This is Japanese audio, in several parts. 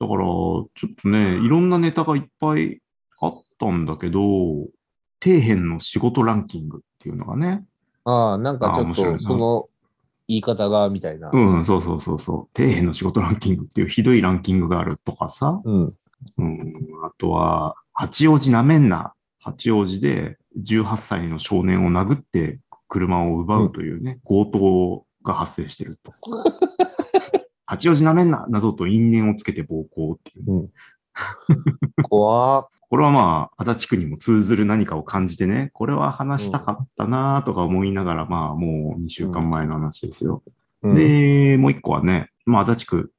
だから、ちょっとね、いろんなネタがいっぱいあったんだけど、底辺の仕事ランキングっていうのがね、ああ、なんかちょっと、その言い方が、みたいな。うん、そうそうそうそう、底辺の仕事ランキングっていうひどいランキングがあるとかさ、うん。うん、あとは、八王子なめんな。八王子で18歳の少年を殴って車を奪うというね、強盗が発生してると。八王子なめんななどと因縁をつけて暴行っていう。怖これはまあ、足立区にも通ずる何かを感じてね、これは話したかったなとか思いながら、まあ、もう2週間前の話ですよ。うん、で、もう一個はね、まあ、足立区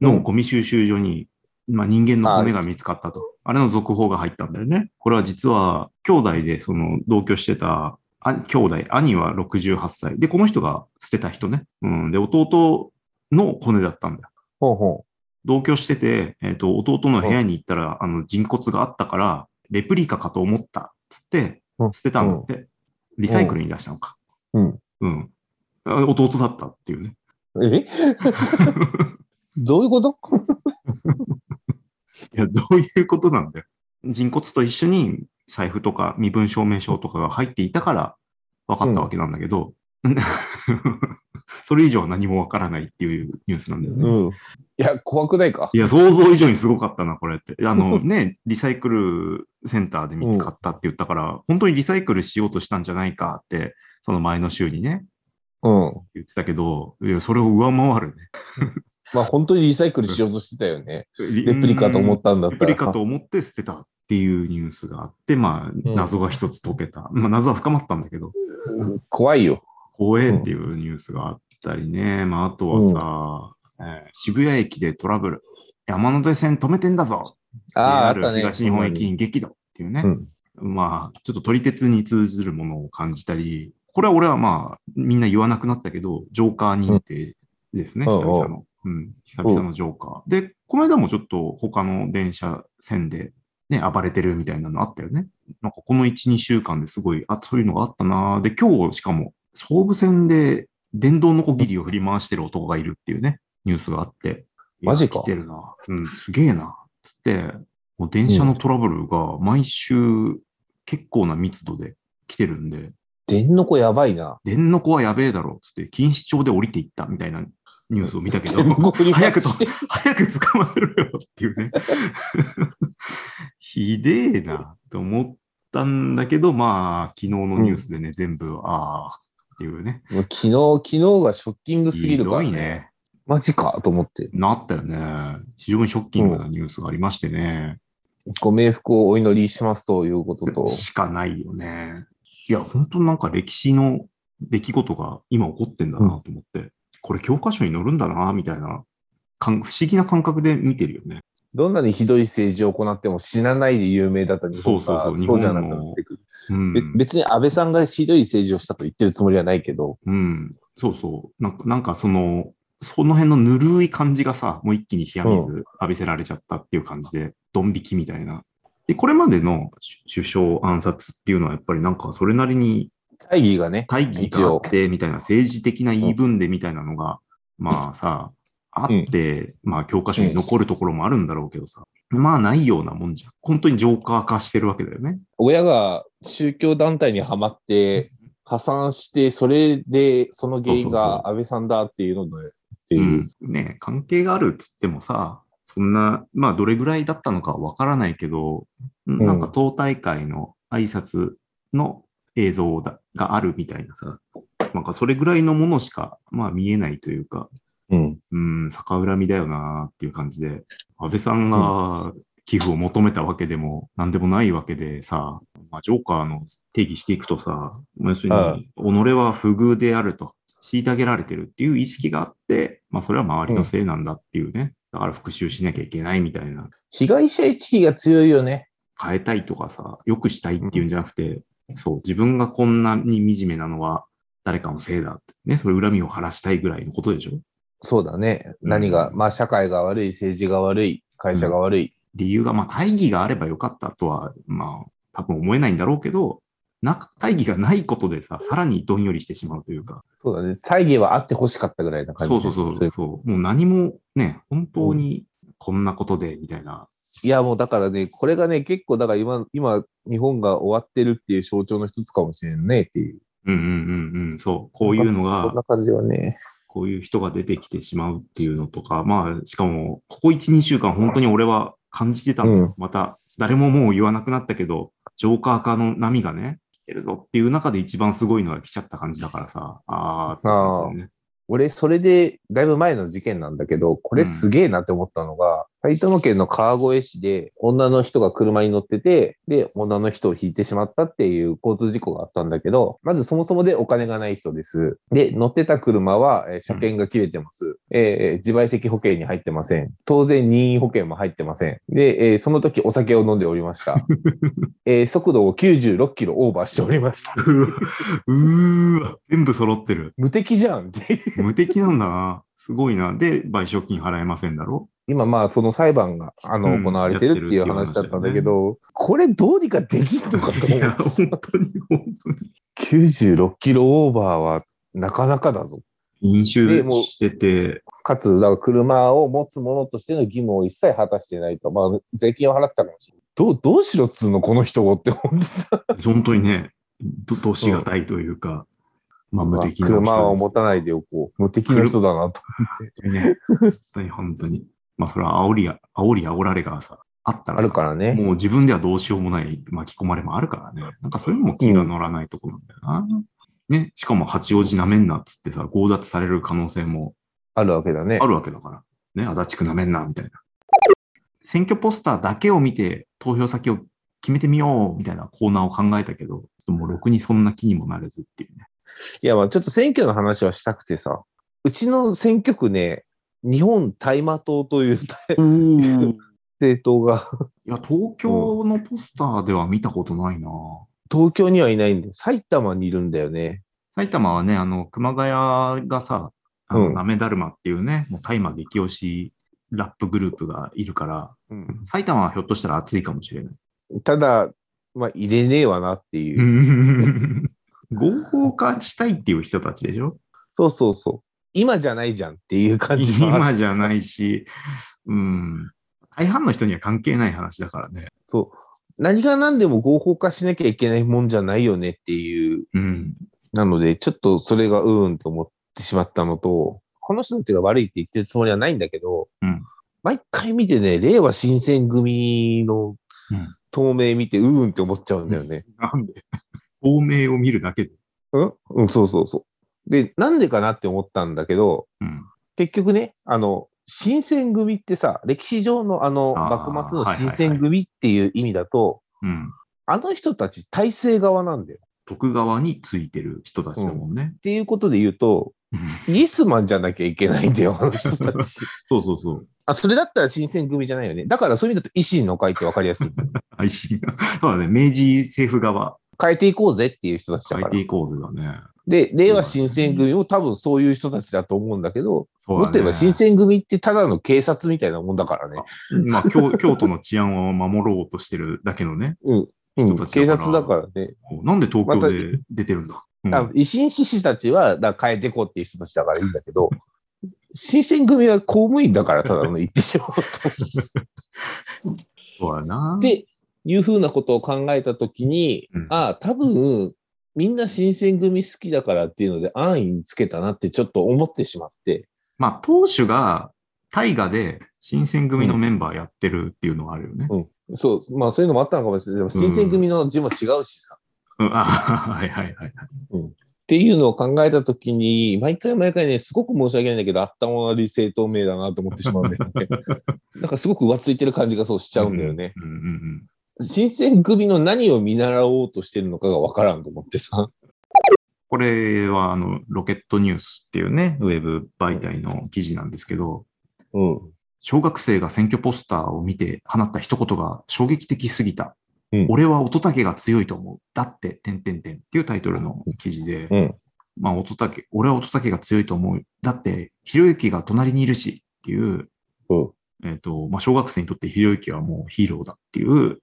のゴミ収集所に、まあ、人間の骨が見つかったと。あれの続報が入ったんだよね。これは実は、兄弟でその同居してた、あ兄弟、兄は68歳。で、この人が捨てた人ね。うん。で、弟の骨だったんだよ。ほうほ同居してて、えっ、と、弟の部屋に行ったら、あの、人骨があったから、レプリカかと思った。つってう、ん捨てたんだって。リサイクルに出したのか。うん。うん。あ弟だったっていうね。え？どういうこと？いや、どういうことなんだよ。人骨と一緒に財布とか身分証明書とかが入っていたから分かったわけなんだけど、それ以上は何も分からないっていうニュースなんだよね。うん。いや、怖くないか？いや、想像以上にすごかったな、これって。あの ね、リサイクルセンターで見つかったって言ったから、本当にリサイクルしようとしたんじゃないかって、その前の週にね、うん。言ってたけど、いや、それを上回るね。まあ本当にリサイクルしようとしてたよね。レレプリカと思ったんだったら。レプリカと思って捨てたっていうニュースがあって、まあ、ん謎が一つ解けた。まあ、謎は深まったんだけど、うん怖いよ。怖えっていうニュースがあったりね。まあ、あとはさ、えー渋谷駅でトラブル。山手線止めてんだぞああ、あっ JR たね。東日本駅員激怒っていうね。うんまあ、ちょっと撮り鉄に通ずるものを感じたり、これは俺はまあ、みんな言わなくなったけど、ジョーカー認定ですね、うん久々の。うん、久々のジョーカー。で、この間もちょっと他の電車線でね、暴れてるみたいなのあったよね。なんかこの1、2週間ですごい、あ、そういうのがあったなで、今日しかも、総武線で電動のこぎりを振り回してる男がいるっていうね、ニュースがあって。マジか来てるな。うん、すげえな。つって、もう電車のトラブルが毎週結構な密度で来てるんで、電の子やばいな。電の子はやべえだろ、つって、錦糸町で降りていったみたいなニュースを見たけど、早くと早く捕まえろよっていうね。ひでえな、と思ったんだけど、まあ、昨日のニュースでね、全部、ああ、っていうね。もう昨日、昨日がショッキングすぎひるからね。どいね。マジかと思って。なったよね。非常にショッキングなニュースがありましてね。ご冥福をお祈りしますということと。しかないよね。いや、本当なんか歴史の出来事が今起こってんだなと思って、これ教科書に載るんだな、みたいな、不思議な感覚で見てるよね。どんなにひどい政治を行っても死なないで有名だった日本がそうそうそうそうじゃなくなってくる。うん。べ別に安倍さんがひどい政治をしたと言ってるつもりはないけど、うん。そうそう。なんか、なんかその、その辺のぬるい感じがさ、もう一気に冷や水浴びせられちゃったっていう感じで、ドン引きみたいな。で、これまでの首相暗殺っていうのはやっぱりなんかそれなりに大義がね、大義があって、みたいな政治的な言い分でみたいなのが、まあさ、あって、まあ教科書に残るところもあるんだろうけどさ、まあないようなもんじゃん。本当にジョーカー化してるわけだよね。親が宗教団体にはまって、破産して、それで、その原因が安倍さんだっていうので。う。ん、ね関係があるっつってもさ、そんな、まあどれぐらいだったのかわからないけど、なんか党大会の挨拶の映像だがあるみたいなさ、なんかそれぐらいのものしか、まあ見えないというか、うん。うん、逆恨みだよなっていう感じで、安倍さんが寄付を求めたわけでも何でもないわけでさ、まあ、ジョーカーの定義していくとさ、要するはい。に、己は不遇であると、虐げられてるっていう意識があって、まあそれは周りのせいなんだっていうね、だから復讐しなきゃいけないみたいな、被害者意識が強いよね。変えたいとかさ、良くしたいっていうんじゃなくて、そう、自分がこんなに惨めなのは誰かのせいだって、ね、それ恨みを晴らしたいぐらいのことでしょそうだね。何が、うんまあ社会が悪い、政治が悪い、会社が悪い。理由が、まあ、大義があればよかったとは、まあ、多分思えないんだろうけど、な、大義がないことでさ、さらにどんよりしてしまうというか、そうだね。大義はあってほしかったぐらいな感じそうそうそうそう、もう何もね、本当にこんなことで、みたいな。いや、もうだからね、これがね、結構、だから今、今、日本が終わってるっていう象徴の一つかもしれんねっていう。うんうんうんうん。そう。こういうのそんがな、感じはね。こういう人が出てきてしまうっていうのとか、まあ、しかも、ここ1、2週間、本当に俺は感じてたの。うんまた、誰ももう言わなくなったけど、ジョーカー化の波がね、来てるぞっていう中で一番すごいのが来ちゃった感じだからさ、あーってね。俺、それで、だいぶ前の事件なんだけど、これすげえなって思ったのが、埼玉県の川越市で、女の人が車に乗ってて、で、女の人を引いてしまったっていう交通事故があったんだけど、まずそもそもでお金がない人です。で、乗ってた車は、えー車検が切れてます。えー自賠責保険に入ってません。当然任意保険も入ってません。で、えーその時お酒を飲んでおりました。えー速度を96キロオーバーしておりました。うーわ、全部揃ってる。無敵じゃん。無敵なんだな。すごいな。で、賠償金払えませんだろ今まあその裁判があのうん行われてるっていう話だったんだけど、これどうにかできんのかといや、思う。本当に、本当に。96キロオーバーはなかなかだぞ。飲酒してて、かつ、だから車を持つ者としての義務を一切果たしてないと。まあ、税金を払ったかもしれない。どう、どうしろっつうの、この人をって思ってさ。本当にね、ど、どうしがたいというか、まあ、無敵な。車を持たないでおこう。無敵な人だなと思って。ね。本当に、本当に。まあ、それは煽りや、煽り煽られがさ、あったらあさるからね。もう自分ではどうしようもない巻き込まれもあるからね。なんかそういうのも気が乗らないところなんだよな。ね。しかも八王子舐めんなっつってさ、強奪される可能性もあるわけだねあ。るわけだから。ね。足立区舐めんな、みたいな。選挙ポスターだけを見て投票先を決めてみよう、みたいなコーナーを考えたけど、ちょっともうろくにそんな気にもなれずっていうね。いや、まあちょっと選挙の話はしたくてさ、うちの選挙区ね、日本大麻党という 政党がいや、東京のポスターでは見たことないな。東京にはいないんだよ。埼玉にいるんだよね。埼玉はね、あの、熊谷がさ、なめだるまっていうね、もう大麻激推しラップグループがいるから、埼玉はひょっとしたら熱いかもしれない。ただ、まあ入れねえわなっていう。合法化したいっていう人たちでしょ？そうそうそう。今じゃないじゃんっていう感じ今じゃないし、うん。大半の人には関係ない話だからね。何が何でも合法化しなきゃいけないもんじゃないよねっていう。うん。なので、ちょっとそれがうーんと思ってしまったのと、この人たちが悪いって言ってるつもりはないんだけど、うん毎回見てね、令和新選組のうん透明見てうーんって思っちゃうんだよね。なんで？透明を見るだけで。うん？うん、そうそうそう。で、なんでかなって思ったんだけど、うん。結局ね、あの、新選組ってさ、歴史上のあの、幕末のはいはいはい新選組っていう意味だと、うん。あの人たち体制側なんだよ。徳川についてる人たちだもんね。っていうことで言うと、イエスマンじゃなきゃいけないんだよ、あの人たち。そうそうそう。あ、それだったら新選組じゃないよね。だからそういう意味だと維新の会って分かりやすい。配信が。そうだね。明治政府側、変えていこうぜっていう人たちだから変えて。いこうぜだね。で、令和新選組も多分そういう人たちだと思うんだけど、ねもっと言えば新選組ってただの警察みたいなもんだからね。まあ、京 京都の治安を守ろうとしてるだけのね。うん。警察だからね。なんで東京で出てるんだ、うんあ維新志士たちはだ変えていこうっていう人たちだからいいんだけど、新選組は公務員だからただの言ってしまうと。そうやな。っていうふうなことを考えたときに、うんああ、多分、みんな新選組好きだからっていうので安易につけたなってちょっと思ってしまって。まあ、当主が大河で新選組のメンバーやってるっていうのはあるよね。そう、まあそういうのもあったのかもしれない。でも新選組の字も違うしさ。うん、あはいはいはい。っていうのを考えたときに、毎回毎回ね、すごく申し訳ないんだけど、頭悪い政党名だなと思ってしまうんだよね。なんかすごく浮ついてる感じがそうしちゃうんだよね。うんうんうん。新選組の何を見習おうとしてるのかがわからんと思ってさ。これは、あの、ロケットニュースっていうね、ウェブ媒体の記事なんですけど、うん。小学生が選挙ポスターを見て放った一言が衝撃的すぎた。うん俺は乙武が強いと思う。だって、てんてんてんっていうタイトルの記事で、うん。まあ、乙武、俺は乙武が強いと思う。だって、ひろゆきが隣にいるしっていう、うん。えっ、と、まあ、小学生にとってひろゆきはもうヒーローだっていううん。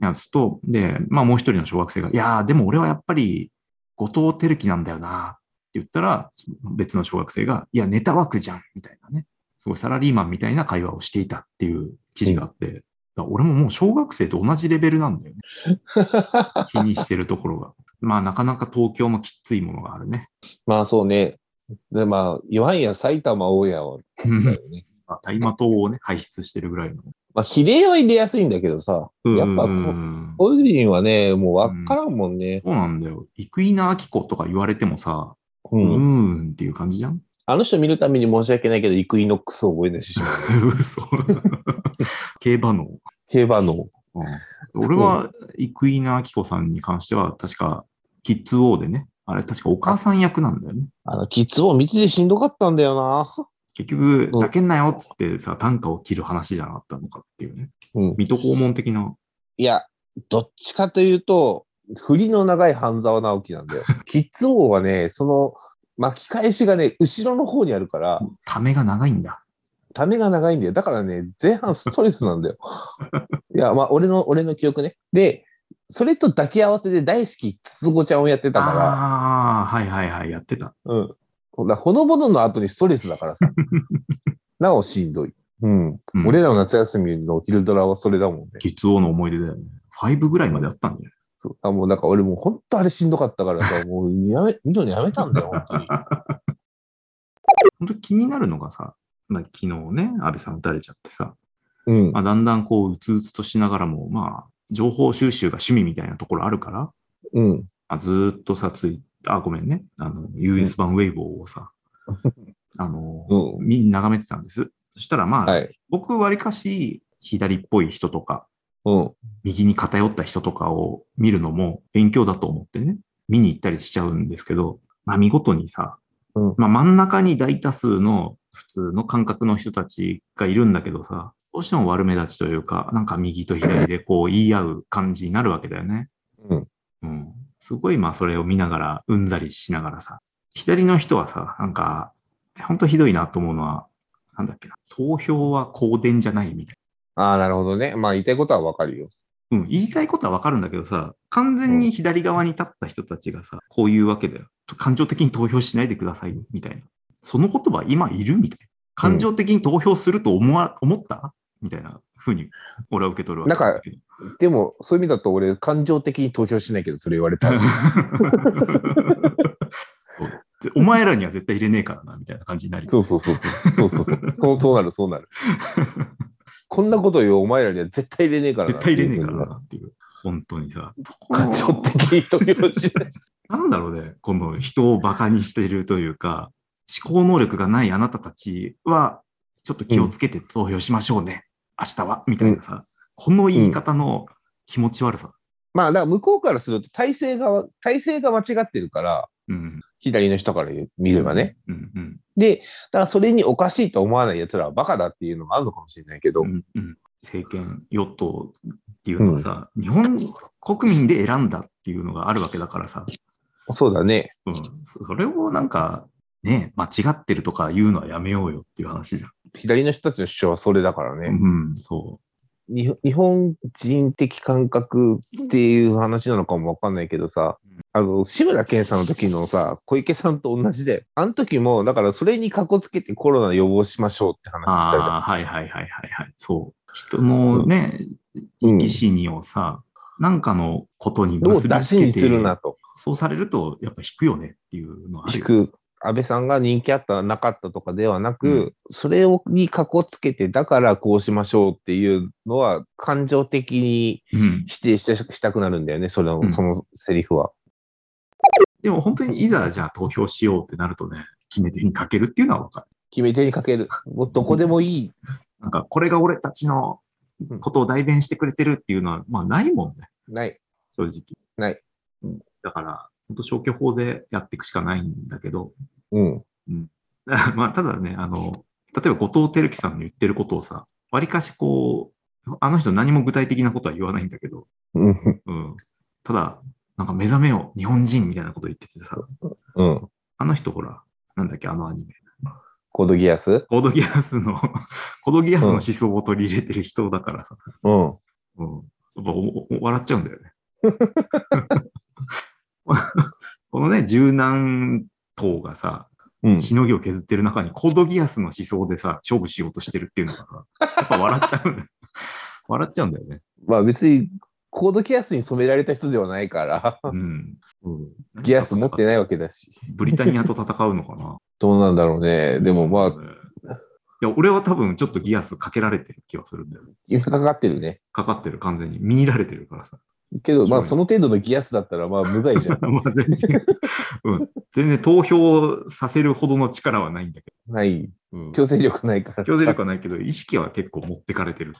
やつと、で、まあ、もう一人の小学生が、いやー、でも俺はやっぱり、後藤輝樹なんだよなって言ったら、別の小学生が、いや、ネタ枠じゃんみたいなね。すごいサラリーマンみたいな会話をしていたっていう記事があって、だから俺ももう小学生と同じレベルなんだよね。気にしてるところが。まあなかなか東京もきついものがあるね。まあそうね。で、まあ、いわんや埼玉、大家は、だよね。まあ大麻糖をね、排出してるぐらいの。まあ、比例は入れやすいんだけどさ、やっぱこうう、んコイリンはね、もうわからんもんね。そうなんだよ。生稲晃子とか言われてもさ、う。うんーんっていう感じじゃん？あの人見るために申し訳ないけど、イクイノックスを覚えないししまう。嘘。競馬の。競馬の。俺は、生稲晃子さんに関しては、確か、キッズ王でね、あれ確かお母さん役なんだよね。あの、キッズを見ててしんどかったんだよな。結局、うんざけんなよっつってさ、単価を切る話じゃなかったのかっていうね。うん。水戸黄門的な。いや、どっちかというと、振りの長い半沢直樹なんだよ。キッズ王はね、その巻き返しがね、後ろの方にあるから、ためが長いんだ。ためが長いんだよ。だからね、前半ストレスなんだよ。いや、まあ、俺の、俺の記憶ね。で、それと抱き合わせで大好き、つつごちゃんをやってたかああ、はいはいはい、やってた。ら、うん。ほのぼのの後にストレスだからさ。なおしんどい。うん。うん俺らの夏休みの昼ドラはそれだもんね。キッズ王の思い出だよね。5ぐらいまでやったんだよ。そうあもうなんか俺もう本当あれしんどかったからさ、もうやめ、見るのやめたんだよ、本当に。本当気になるのがさ、まあ、昨日ね、安倍さん撃たれちゃってさ、うんま。あ、だんだんこう、うつうつとしながらも、まあ、情報収集が趣味みたいなところあるから、うん。あずーっとさ、つい、あ、ごめんね。あの、US 版ウェイボーをさ、あの、うんみ眺めてたんです。そしたらまあ、はい。僕わりかし左っぽい人とか、うん。右に偏った人とかを見るのも勉強だと思ってね、見に行ったりしちゃうんですけど、まあ見事にさ、うんまあ真ん中に大多数の普通の感覚の人たちがいるんだけどさ、どうしても悪目立ちというか、なんか右と左でこう言い合う感じになるわけだよね。うん。うん。すごいまあそれを見ながら、うんざりしながらさ、左の人はさ、なんか、本当ひどいなと思うのは、なんだっけな、投票は公電じゃないみたいああ、なるほどね。まあ言いたいことはわかるよ。な。うん、言いたいことはわかるんだけどさ、完全に左側に立った人たちがさ、こういうわけだよ。感情的に投票しないでください、みたいな。その言葉今いるみたいな。感情的に投票すると思わ、思った？みたいな風に、俺は受け取るわけだけど。でも、そういう意味だと俺、感情的に投票しないけど、それ言われたら。お前らには絶対入れねえからな、みたいな感じになり。そうそうそうそう。そうそうそう。そうそうなる、そうなる。こんなこと言うお前らには絶対入れねえからな絶対入れねえからなっていう。本当にさ。感情的に投票しない。なんだろうね、この人を馬鹿にしているというか、思考能力がないあなたたちは、ちょっと気をつけて投票しましょうね。明日は、みたいなさ、この言い方の気持ち悪さ。まあ、だから向こうからすると体制が、体制が間違ってるから、うん。左の人から見ればね。うんうん。で、だからそれにおかしいと思わない奴らはバカだっていうのがあるのかもしれないけど、うんうん、政権、与党っていうのはさ、日本国民で選んだっていうのがあるわけだからさ、そうだね。うん、それをなんか、ね、間違ってるとか言うのはやめようよっていう話じゃん。左の人たちの主張はそれだからね。うん、そに日本人的感覚っていう話なのかもわかんないけどさ、あの、志村けんさんの時のさ、小池さんと同じで、あの時も、だからそれにかこつけてコロナ予防しましょうってう。話したじゃん。はいはいはいはいはい。そう。人のね、うん生き死にをさ、なんかのことにどう結び出しにすつけて、るなと。そうされると、やっぱ引くよねっていうのはあるよ。引く。安倍さんが人気あった、なかったとかではなく、それをにかこつけて、だからこうしましょうっていうのは、感情的にうん。否定ししたくなるんだよね、その、うんそのセリフは。でも本当にいざじゃあ投票しようってなるとね、決め手にかけるっていうのはわかる。決め手にかける。もうどこでもいい。なんか、これが俺たちのことを代弁してくれてるっていうのは、まあないもんね、ない。正直。ない。うん、だから、本当消去法でやっていくしかないんだけど、うん。まあ、ただね、あの、例えば後藤輝樹さんの言ってることをさ、わりかしこう、あの人何も具体的なことは言わないんだけど、うん。うん。ただ、なんか目覚めよう、日本人みたいなこと言っててさ、うん。あの人ほら、なんだっけ、あのアニメ。コードギアス？コードギアスの、コードギアスの思想を取り入れてる人だからさ、うん。うん。やっぱおお笑っちゃうんだよね。このね、柔軟党がさ、うん。しのぎを削ってる中にコードギアスの思想でさ、勝負しようとしてるっていうのがさ、やっぱ笑っちゃうんだよ。笑っちゃうんだよね。まあ別に、コードギアスに染められた人ではないから、うん。うん、ギアス持ってないわけだし。ブリタニアと戦うのかな。どうなんだろうね。でもまあ、いや、俺は多分ちょっとギアスかけられてる気はするんだよ。今かかってるね。かかってる、完全に。見入られてるからさ。けど、まあその程度のギアスだったらまあ無罪じゃん。まあ全然、うん、全然投票させるほどの力はないんだけない。ど。うん、強制力ないからさ。強制力はないけど、意識は結構持ってかれてる。